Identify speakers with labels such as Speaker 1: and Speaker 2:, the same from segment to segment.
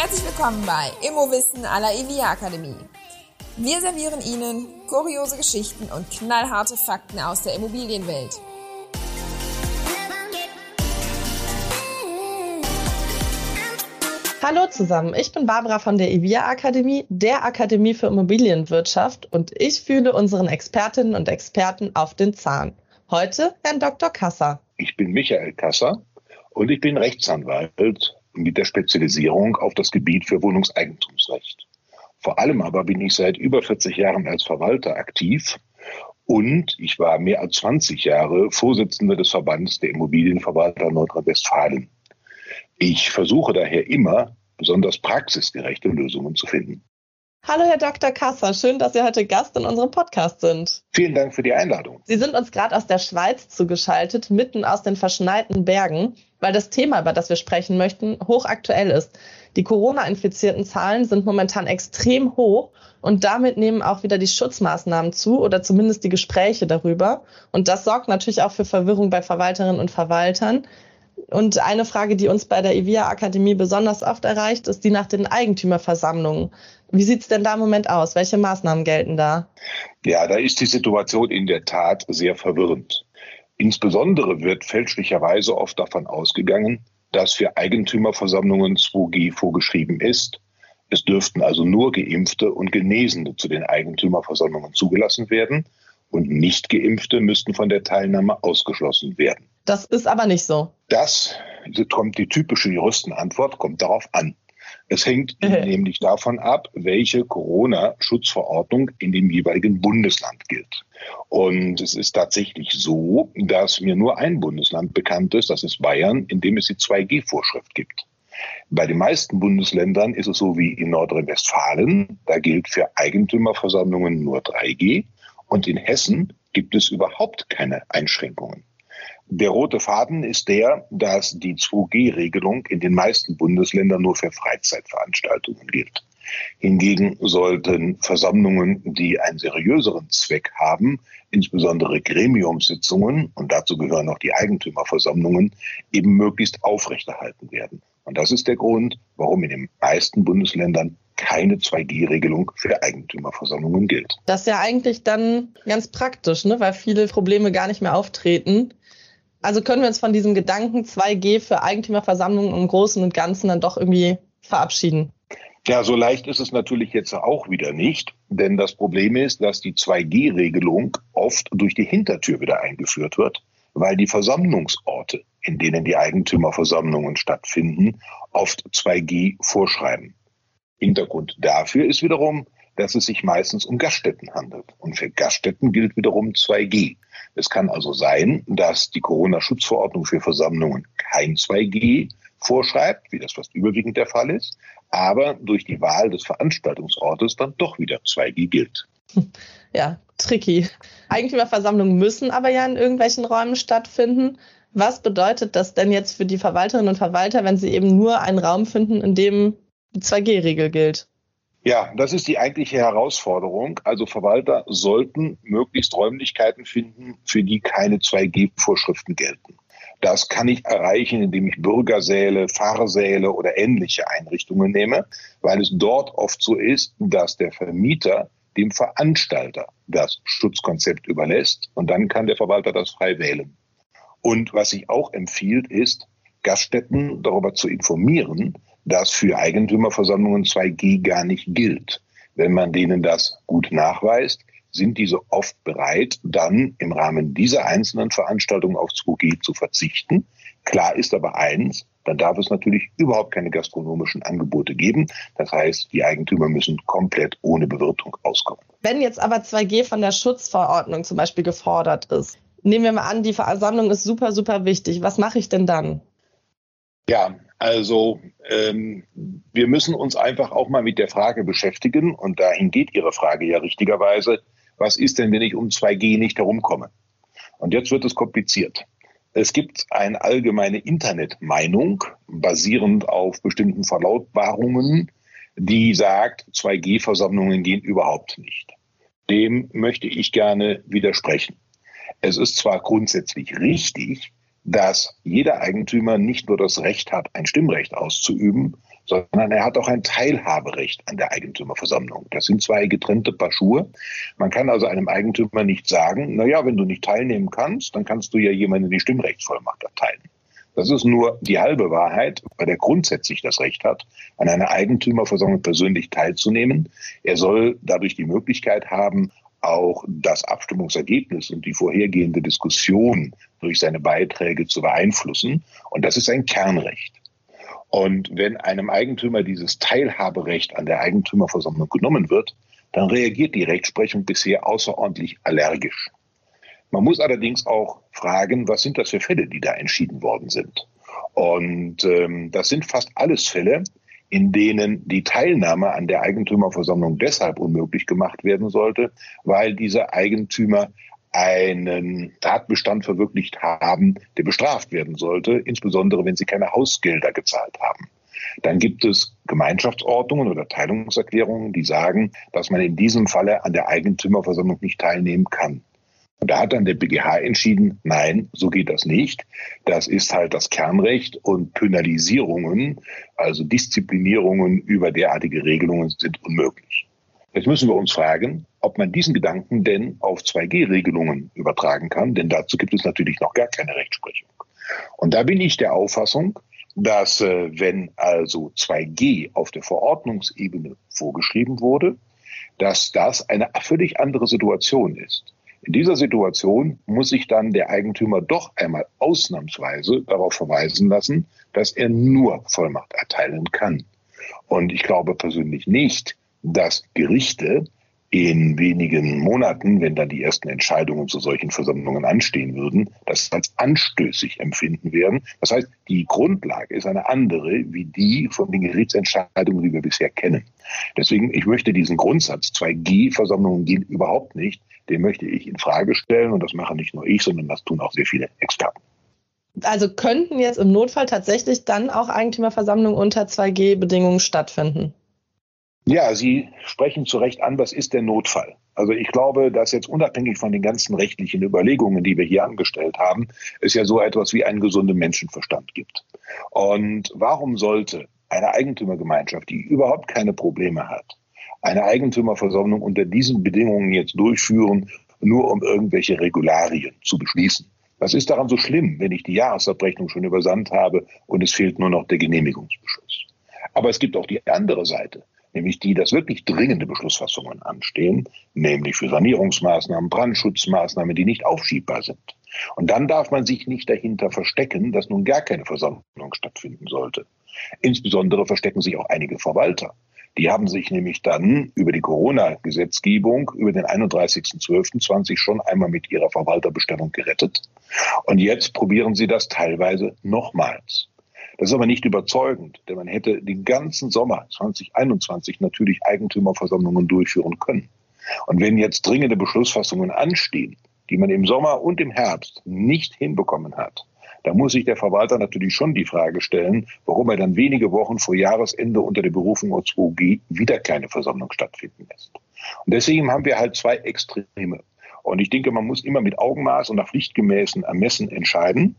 Speaker 1: Herzlich willkommen bei Immowissen à la EVIA Akademie. Wir servieren Ihnen kuriose Geschichten und knallharte Fakten aus der Immobilienwelt.
Speaker 2: Hallo zusammen, ich bin Barbara von der EVIA Akademie, der Akademie für Immobilienwirtschaft und ich fühle unseren Expertinnen und Experten auf den Zahn. Heute Herrn Dr. Kasser.
Speaker 3: Ich bin Michael Kasser und ich bin Rechtsanwalt mit der Spezialisierung auf das Gebiet für Wohnungseigentumsrecht. Vor allem aber bin ich seit über 40 Jahren als Verwalter aktiv und ich war mehr als 20 Jahre Vorsitzender des Verbandes der Immobilienverwalter Nordrhein-Westfalen. Ich versuche daher immer, besonders praxisgerechte Lösungen zu finden.
Speaker 2: Hallo, Herr Dr. Kasser. Schön, dass Sie heute Gast in unserem Podcast sind.
Speaker 3: Vielen Dank für die Einladung.
Speaker 2: Sie sind uns gerade aus der Schweiz zugeschaltet, mitten aus den verschneiten Bergen, weil das Thema, über das wir sprechen möchten, hochaktuell ist. Die Corona-infizierten Zahlen sind momentan extrem hoch und damit nehmen auch wieder die Schutzmaßnahmen zu oder zumindest die Gespräche darüber. Und das sorgt natürlich auch für Verwirrung bei Verwalterinnen und Verwaltern. Und eine Frage, die uns bei der EVIA Akademie besonders oft erreicht, ist die nach den Eigentümerversammlungen. Wie sieht es denn da im Moment aus? Welche Maßnahmen gelten da?
Speaker 3: Ja, da ist die Situation in der Tat sehr verwirrend. Insbesondere wird fälschlicherweise oft davon ausgegangen, dass für Eigentümerversammlungen 2G vorgeschrieben ist. Es dürften also nur Geimpfte und Genesene zu den Eigentümerversammlungen zugelassen werden und Nicht-Geimpfte müssten von der Teilnahme ausgeschlossen werden.
Speaker 2: Das ist aber nicht so.
Speaker 3: Das kommt die typische Juristenantwort, kommt darauf an. Es hängt nämlich davon ab, welche Corona-Schutzverordnung in dem jeweiligen Bundesland gilt. Und es ist tatsächlich so, dass mir nur ein Bundesland bekannt ist, das ist Bayern, in dem es die 2G-Vorschrift gibt. Bei den meisten Bundesländern ist es so wie in Nordrhein-Westfalen. Da gilt für Eigentümerversammlungen nur 3G. Und in Hessen gibt es überhaupt keine Einschränkungen. Der rote Faden ist der, dass die 2G-Regelung in den meisten Bundesländern nur für Freizeitveranstaltungen gilt. Hingegen sollten Versammlungen, die einen seriöseren Zweck haben, insbesondere Gremiumssitzungen, und dazu gehören auch die Eigentümerversammlungen, eben möglichst aufrechterhalten werden. Und das ist der Grund, warum in den meisten Bundesländern keine 2G-Regelung für Eigentümerversammlungen gilt.
Speaker 2: Das ist ja eigentlich dann ganz praktisch, ne? weil viele Probleme gar nicht mehr auftreten, also können wir uns von diesem Gedanken 2G für Eigentümerversammlungen im Großen und Ganzen dann doch irgendwie verabschieden?
Speaker 3: Ja, so leicht ist es natürlich jetzt auch wieder nicht, denn das Problem ist, dass die 2G-Regelung oft durch die Hintertür wieder eingeführt wird, weil die Versammlungsorte, in denen die Eigentümerversammlungen stattfinden, oft 2G vorschreiben. Hintergrund dafür ist wiederum, dass es sich meistens um Gaststätten handelt. Und für Gaststätten gilt wiederum 2G. Es kann also sein, dass die Corona-Schutzverordnung für Versammlungen kein 2G vorschreibt, wie das fast überwiegend der Fall ist, aber durch die Wahl des Veranstaltungsortes dann doch wieder 2G gilt.
Speaker 2: Ja, tricky. Eigentümerversammlungen müssen aber ja in irgendwelchen Räumen stattfinden. Was bedeutet das denn jetzt für die Verwalterinnen und Verwalter, wenn sie eben nur einen Raum finden, in dem die 2G-Regel gilt?
Speaker 3: Ja, das ist die eigentliche Herausforderung. Also Verwalter sollten möglichst Räumlichkeiten finden, für die keine 2G-Vorschriften gelten. Das kann ich erreichen, indem ich Bürgersäle, Fahrsäle oder ähnliche Einrichtungen nehme, weil es dort oft so ist, dass der Vermieter dem Veranstalter das Schutzkonzept überlässt und dann kann der Verwalter das frei wählen. Und was sich auch empfiehlt, ist, Gaststätten darüber zu informieren, dass für Eigentümerversammlungen 2G gar nicht gilt. Wenn man denen das gut nachweist, sind diese oft bereit, dann im Rahmen dieser einzelnen Veranstaltungen auf 2G zu verzichten. Klar ist aber eins, dann darf es natürlich überhaupt keine gastronomischen Angebote geben. Das heißt, die Eigentümer müssen komplett ohne Bewirtung auskommen.
Speaker 2: Wenn jetzt aber 2G von der Schutzverordnung zum Beispiel gefordert ist, nehmen wir mal an, die Versammlung ist super, super wichtig. Was mache ich denn dann?
Speaker 3: Ja, also ähm, wir müssen uns einfach auch mal mit der Frage beschäftigen, und dahin geht Ihre Frage ja richtigerweise, was ist denn, wenn ich um 2G nicht herumkomme? Und jetzt wird es kompliziert. Es gibt eine allgemeine Internetmeinung, basierend auf bestimmten Verlautbarungen, die sagt, 2G-Versammlungen gehen überhaupt nicht. Dem möchte ich gerne widersprechen. Es ist zwar grundsätzlich richtig, dass jeder Eigentümer nicht nur das Recht hat, ein Stimmrecht auszuüben, sondern er hat auch ein Teilhaberecht an der Eigentümerversammlung. Das sind zwei getrennte Paar Schuhe. Man kann also einem Eigentümer nicht sagen, na ja, wenn du nicht teilnehmen kannst, dann kannst du ja jemandem die Stimmrechtsvollmacht erteilen. Das ist nur die halbe Wahrheit, weil er grundsätzlich das Recht hat, an einer Eigentümerversammlung persönlich teilzunehmen. Er soll dadurch die Möglichkeit haben, auch das Abstimmungsergebnis und die vorhergehende Diskussion durch seine Beiträge zu beeinflussen. Und das ist ein Kernrecht. Und wenn einem Eigentümer dieses Teilhaberecht an der Eigentümerversammlung genommen wird, dann reagiert die Rechtsprechung bisher außerordentlich allergisch. Man muss allerdings auch fragen, was sind das für Fälle, die da entschieden worden sind? Und ähm, das sind fast alles Fälle, in denen die Teilnahme an der Eigentümerversammlung deshalb unmöglich gemacht werden sollte, weil diese Eigentümer einen Tatbestand verwirklicht haben, der bestraft werden sollte, insbesondere wenn sie keine Hausgelder gezahlt haben. Dann gibt es Gemeinschaftsordnungen oder Teilungserklärungen, die sagen, dass man in diesem Falle an der Eigentümerversammlung nicht teilnehmen kann. Und da hat dann der BGH entschieden, nein, so geht das nicht. Das ist halt das Kernrecht und Penalisierungen, also Disziplinierungen über derartige Regelungen sind unmöglich. Jetzt müssen wir uns fragen, ob man diesen Gedanken denn auf 2G-Regelungen übertragen kann, denn dazu gibt es natürlich noch gar keine Rechtsprechung. Und da bin ich der Auffassung, dass äh, wenn also 2G auf der Verordnungsebene vorgeschrieben wurde, dass das eine völlig andere Situation ist. In dieser Situation muss sich dann der Eigentümer doch einmal ausnahmsweise darauf verweisen lassen, dass er nur Vollmacht erteilen kann. Und ich glaube persönlich nicht, dass Gerichte in wenigen Monaten, wenn dann die ersten Entscheidungen zu solchen Versammlungen anstehen würden, das als anstößig empfinden werden. Das heißt, die Grundlage ist eine andere wie die von den Gerichtsentscheidungen, die wir bisher kennen. Deswegen, ich möchte diesen Grundsatz 2G-Versammlungen gehen überhaupt nicht. Den möchte ich in Frage stellen und das machen nicht nur ich, sondern das tun auch sehr viele Experten.
Speaker 2: Also könnten jetzt im Notfall tatsächlich dann auch Eigentümerversammlungen unter 2G-Bedingungen stattfinden?
Speaker 3: Ja, Sie sprechen zu Recht an, was ist der Notfall? Also ich glaube, dass jetzt unabhängig von den ganzen rechtlichen Überlegungen, die wir hier angestellt haben, es ja so etwas wie einen gesunden Menschenverstand gibt. Und warum sollte eine Eigentümergemeinschaft, die überhaupt keine Probleme hat, eine Eigentümerversammlung unter diesen Bedingungen jetzt durchführen, nur um irgendwelche Regularien zu beschließen? Was ist daran so schlimm, wenn ich die Jahresabrechnung schon übersandt habe und es fehlt nur noch der Genehmigungsbeschluss? Aber es gibt auch die andere Seite nämlich die, dass wirklich dringende Beschlussfassungen anstehen, nämlich für Sanierungsmaßnahmen, Brandschutzmaßnahmen, die nicht aufschiebbar sind. Und dann darf man sich nicht dahinter verstecken, dass nun gar keine Versammlung stattfinden sollte. Insbesondere verstecken sich auch einige Verwalter. Die haben sich nämlich dann über die Corona-Gesetzgebung über den 31.12.20 schon einmal mit ihrer Verwalterbestellung gerettet. Und jetzt probieren sie das teilweise nochmals. Das ist aber nicht überzeugend, denn man hätte den ganzen Sommer 2021 natürlich Eigentümerversammlungen durchführen können. Und wenn jetzt dringende Beschlussfassungen anstehen, die man im Sommer und im Herbst nicht hinbekommen hat, da muss sich der Verwalter natürlich schon die Frage stellen, warum er dann wenige Wochen vor Jahresende unter der Berufung auf 2G wieder keine Versammlung stattfinden lässt. Und deswegen haben wir halt zwei Extreme. Und ich denke, man muss immer mit Augenmaß und nach pflichtgemäßen Ermessen entscheiden.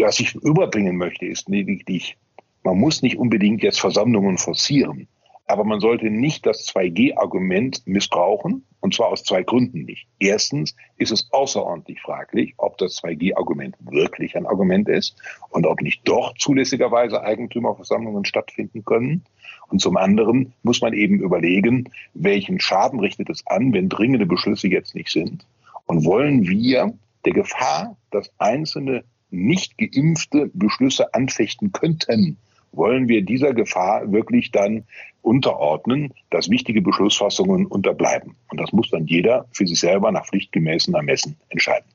Speaker 3: Was ich überbringen möchte, ist lediglich, man muss nicht unbedingt jetzt Versammlungen forcieren, aber man sollte nicht das 2G-Argument missbrauchen, und zwar aus zwei Gründen nicht. Erstens ist es außerordentlich fraglich, ob das 2G-Argument wirklich ein Argument ist und ob nicht doch zulässigerweise Eigentümerversammlungen stattfinden können. Und zum anderen muss man eben überlegen, welchen Schaden richtet es an, wenn dringende Beschlüsse jetzt nicht sind. Und wollen wir der Gefahr, dass einzelne nicht geimpfte Beschlüsse anfechten könnten, wollen wir dieser Gefahr wirklich dann unterordnen, dass wichtige Beschlussfassungen unterbleiben. Und das muss dann jeder für sich selber nach pflichtgemäßen Ermessen entscheiden.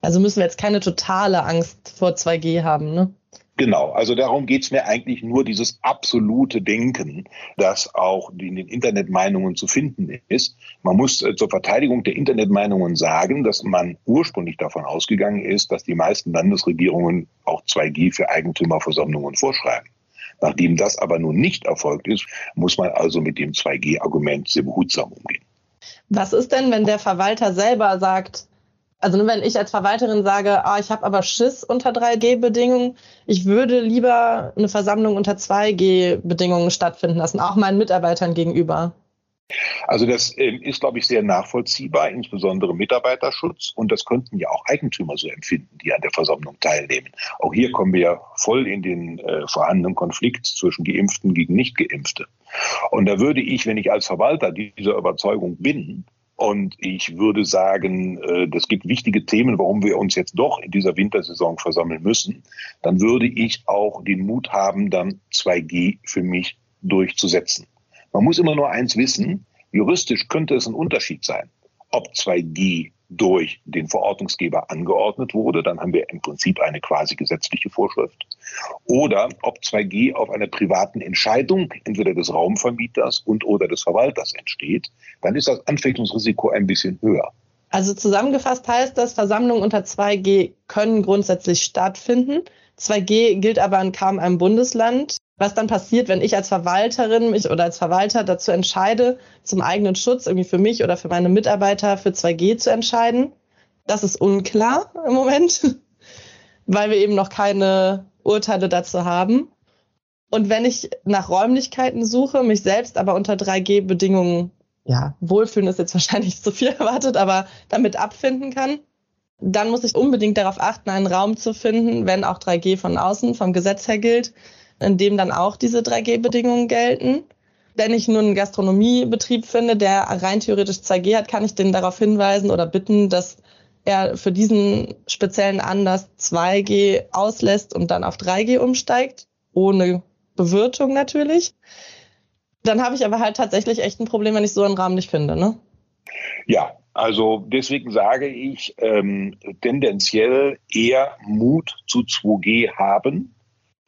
Speaker 2: Also müssen wir jetzt keine totale Angst vor 2G haben, ne?
Speaker 3: Genau, also darum geht's mir eigentlich nur dieses absolute Denken, das auch in den Internetmeinungen zu finden ist. Man muss äh, zur Verteidigung der Internetmeinungen sagen, dass man ursprünglich davon ausgegangen ist, dass die meisten Landesregierungen auch 2G für Eigentümerversammlungen vorschreiben. Nachdem das aber nun nicht erfolgt ist, muss man also mit dem 2G-Argument sehr behutsam umgehen.
Speaker 2: Was ist denn, wenn der Verwalter selber sagt, Also nur wenn ich als Verwalterin sage, ah, ich habe aber Schiss unter 3G-Bedingungen, ich würde lieber eine Versammlung unter 2G-Bedingungen stattfinden lassen, auch meinen Mitarbeitern gegenüber.
Speaker 3: Also das ähm, ist, glaube ich, sehr nachvollziehbar, insbesondere Mitarbeiterschutz. Und das könnten ja auch Eigentümer so empfinden, die an der Versammlung teilnehmen. Auch hier kommen wir ja voll in den äh, vorhandenen Konflikt zwischen Geimpften gegen Nicht-Geimpfte. Und da würde ich, wenn ich als Verwalter dieser Überzeugung bin, und ich würde sagen, äh, das gibt wichtige Themen, warum wir uns jetzt doch in dieser Wintersaison versammeln müssen. Dann würde ich auch den Mut haben, dann 2G für mich durchzusetzen. Man muss immer nur eins wissen, juristisch könnte es ein Unterschied sein, ob 2G durch den Verordnungsgeber angeordnet wurde, dann haben wir im Prinzip eine quasi gesetzliche Vorschrift, oder ob 2G auf einer privaten Entscheidung entweder des Raumvermieters und oder des Verwalters entsteht, dann ist das Anfechtungsrisiko ein bisschen höher.
Speaker 2: Also zusammengefasst heißt das, Versammlungen unter 2G können grundsätzlich stattfinden. 2G gilt aber in kaum einem Bundesland was dann passiert, wenn ich als Verwalterin mich oder als Verwalter dazu entscheide, zum eigenen Schutz irgendwie für mich oder für meine Mitarbeiter für 2G zu entscheiden. Das ist unklar im Moment, weil wir eben noch keine Urteile dazu haben. Und wenn ich nach Räumlichkeiten suche, mich selbst aber unter 3G-Bedingungen, ja, wohlfühlen ist jetzt wahrscheinlich zu viel erwartet, aber damit abfinden kann, dann muss ich unbedingt darauf achten, einen Raum zu finden, wenn auch 3G von außen vom Gesetz her gilt, in dem dann auch diese 3G-Bedingungen gelten. Wenn ich nun einen Gastronomiebetrieb finde, der rein theoretisch 2G hat, kann ich den darauf hinweisen oder bitten, dass er für diesen speziellen Anlass 2G auslässt und dann auf 3G umsteigt, ohne Bewirtung natürlich. Dann habe ich aber halt tatsächlich echt ein Problem, wenn ich so einen Rahmen nicht finde. Ne?
Speaker 3: Ja, also deswegen sage ich ähm, tendenziell eher Mut zu 2G haben,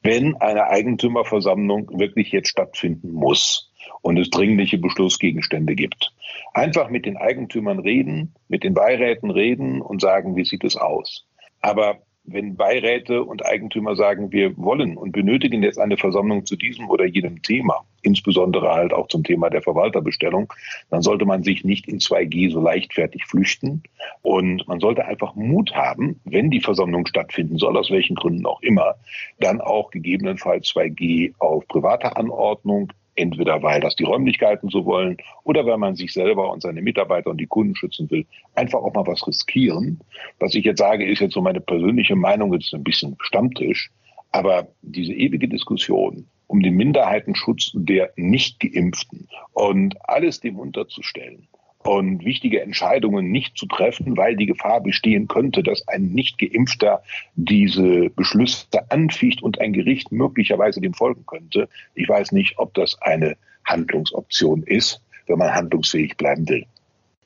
Speaker 3: wenn eine Eigentümerversammlung wirklich jetzt stattfinden muss und es dringliche Beschlussgegenstände gibt. Einfach mit den Eigentümern reden, mit den Beiräten reden und sagen, wie sieht es aus. Aber wenn Beiräte und Eigentümer sagen, wir wollen und benötigen jetzt eine Versammlung zu diesem oder jenem Thema, insbesondere halt auch zum Thema der Verwalterbestellung, dann sollte man sich nicht in 2G so leichtfertig flüchten. Und man sollte einfach Mut haben, wenn die Versammlung stattfinden soll, aus welchen Gründen auch immer, dann auch gegebenenfalls 2G auf private Anordnung entweder weil das die Räumlichkeiten so wollen oder weil man sich selber und seine Mitarbeiter und die Kunden schützen will, einfach auch mal was riskieren. Was ich jetzt sage, ist jetzt so meine persönliche Meinung, jetzt ein bisschen Stammtisch, aber diese ewige Diskussion um den Minderheitenschutz der Nicht-Geimpften und alles dem unterzustellen, und wichtige Entscheidungen nicht zu treffen, weil die Gefahr bestehen könnte, dass ein Nicht-Geimpfter diese Beschlüsse anficht und ein Gericht möglicherweise dem folgen könnte. Ich weiß nicht, ob das eine Handlungsoption ist, wenn man handlungsfähig bleiben will.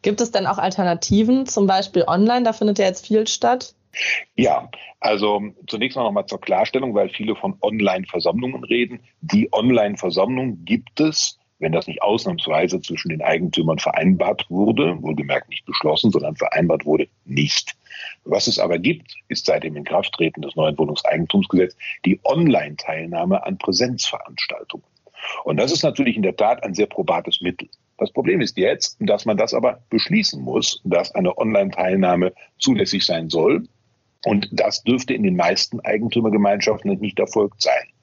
Speaker 2: Gibt es denn auch Alternativen, zum Beispiel online? Da findet ja jetzt viel statt.
Speaker 3: Ja, also zunächst noch mal zur Klarstellung, weil viele von Online-Versammlungen reden. Die Online-Versammlung gibt es wenn das nicht ausnahmsweise zwischen den Eigentümern vereinbart wurde, wohlgemerkt nicht beschlossen, sondern vereinbart wurde, nicht. Was es aber gibt, ist seit dem Inkrafttreten des neuen Wohnungseigentumsgesetzes die Online-Teilnahme an Präsenzveranstaltungen. Und das ist natürlich in der Tat ein sehr probates Mittel. Das Problem ist jetzt, dass man das aber beschließen muss, dass eine Online-Teilnahme zulässig sein soll. Und das dürfte in den meisten Eigentümergemeinschaften nicht erfolgt sein.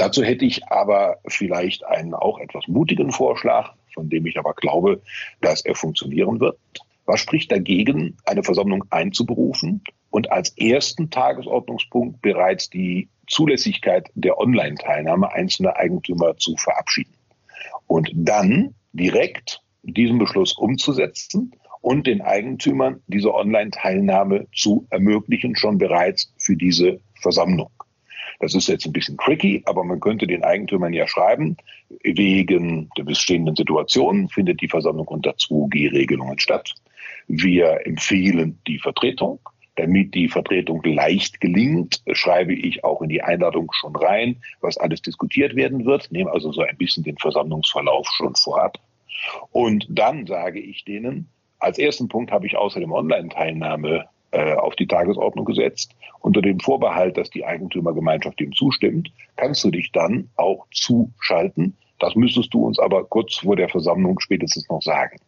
Speaker 3: Dazu hätte ich aber vielleicht einen auch etwas mutigen Vorschlag, von dem ich aber glaube, dass er funktionieren wird. Was spricht dagegen, eine Versammlung einzuberufen und als ersten Tagesordnungspunkt bereits die Zulässigkeit der Online-Teilnahme einzelner Eigentümer zu verabschieden? Und dann direkt diesen Beschluss umzusetzen und den Eigentümern diese Online-Teilnahme zu ermöglichen, schon bereits für diese Versammlung. Das ist jetzt ein bisschen tricky, aber man könnte den Eigentümern ja schreiben, wegen der bestehenden Situation findet die Versammlung unter 2G-Regelungen statt. Wir empfehlen die Vertretung. Damit die Vertretung leicht gelingt, schreibe ich auch in die Einladung schon rein, was alles diskutiert werden wird, nehme also so ein bisschen den Versammlungsverlauf schon vorab. Und dann sage ich denen, als ersten Punkt habe ich außerdem Online-Teilnahme äh, auf die Tagesordnung gesetzt. Unter dem Vorbehalt, dass die Eigentümergemeinschaft dem zustimmt, kannst du dich dann auch zuschalten. Das müsstest du uns aber kurz vor der Versammlung spätestens noch sagen.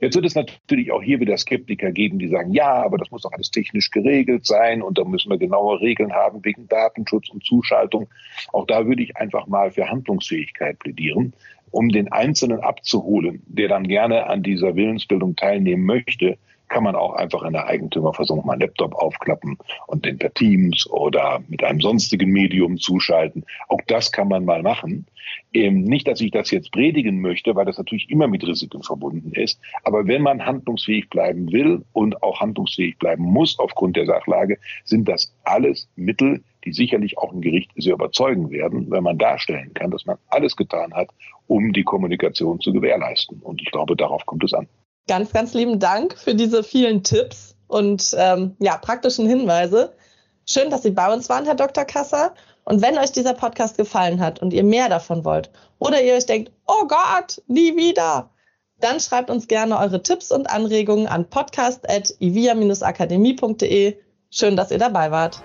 Speaker 3: Jetzt wird es natürlich auch hier wieder Skeptiker geben, die sagen, ja, aber das muss doch alles technisch geregelt sein und da müssen wir genaue Regeln haben wegen Datenschutz und Zuschaltung. Auch da würde ich einfach mal für Handlungsfähigkeit plädieren, um den Einzelnen abzuholen, der dann gerne an dieser Willensbildung teilnehmen möchte kann man auch einfach in der Eigentümerversammlung mal einen Laptop aufklappen und den per Teams oder mit einem sonstigen Medium zuschalten. Auch das kann man mal machen. Ähm, nicht, dass ich das jetzt predigen möchte, weil das natürlich immer mit Risiken verbunden ist. Aber wenn man handlungsfähig bleiben will und auch handlungsfähig bleiben muss aufgrund der Sachlage, sind das alles Mittel, die sicherlich auch ein Gericht sehr überzeugen werden, wenn man darstellen kann, dass man alles getan hat, um die Kommunikation zu gewährleisten. Und ich glaube, darauf kommt es an.
Speaker 2: Ganz, ganz lieben Dank für diese vielen Tipps und ähm, ja, praktischen Hinweise. Schön, dass Sie bei uns waren, Herr Dr. Kasser. Und wenn euch dieser Podcast gefallen hat und ihr mehr davon wollt oder ihr euch denkt, oh Gott, nie wieder, dann schreibt uns gerne eure Tipps und Anregungen an podcast.ivia-akademie.de. Schön, dass ihr dabei wart.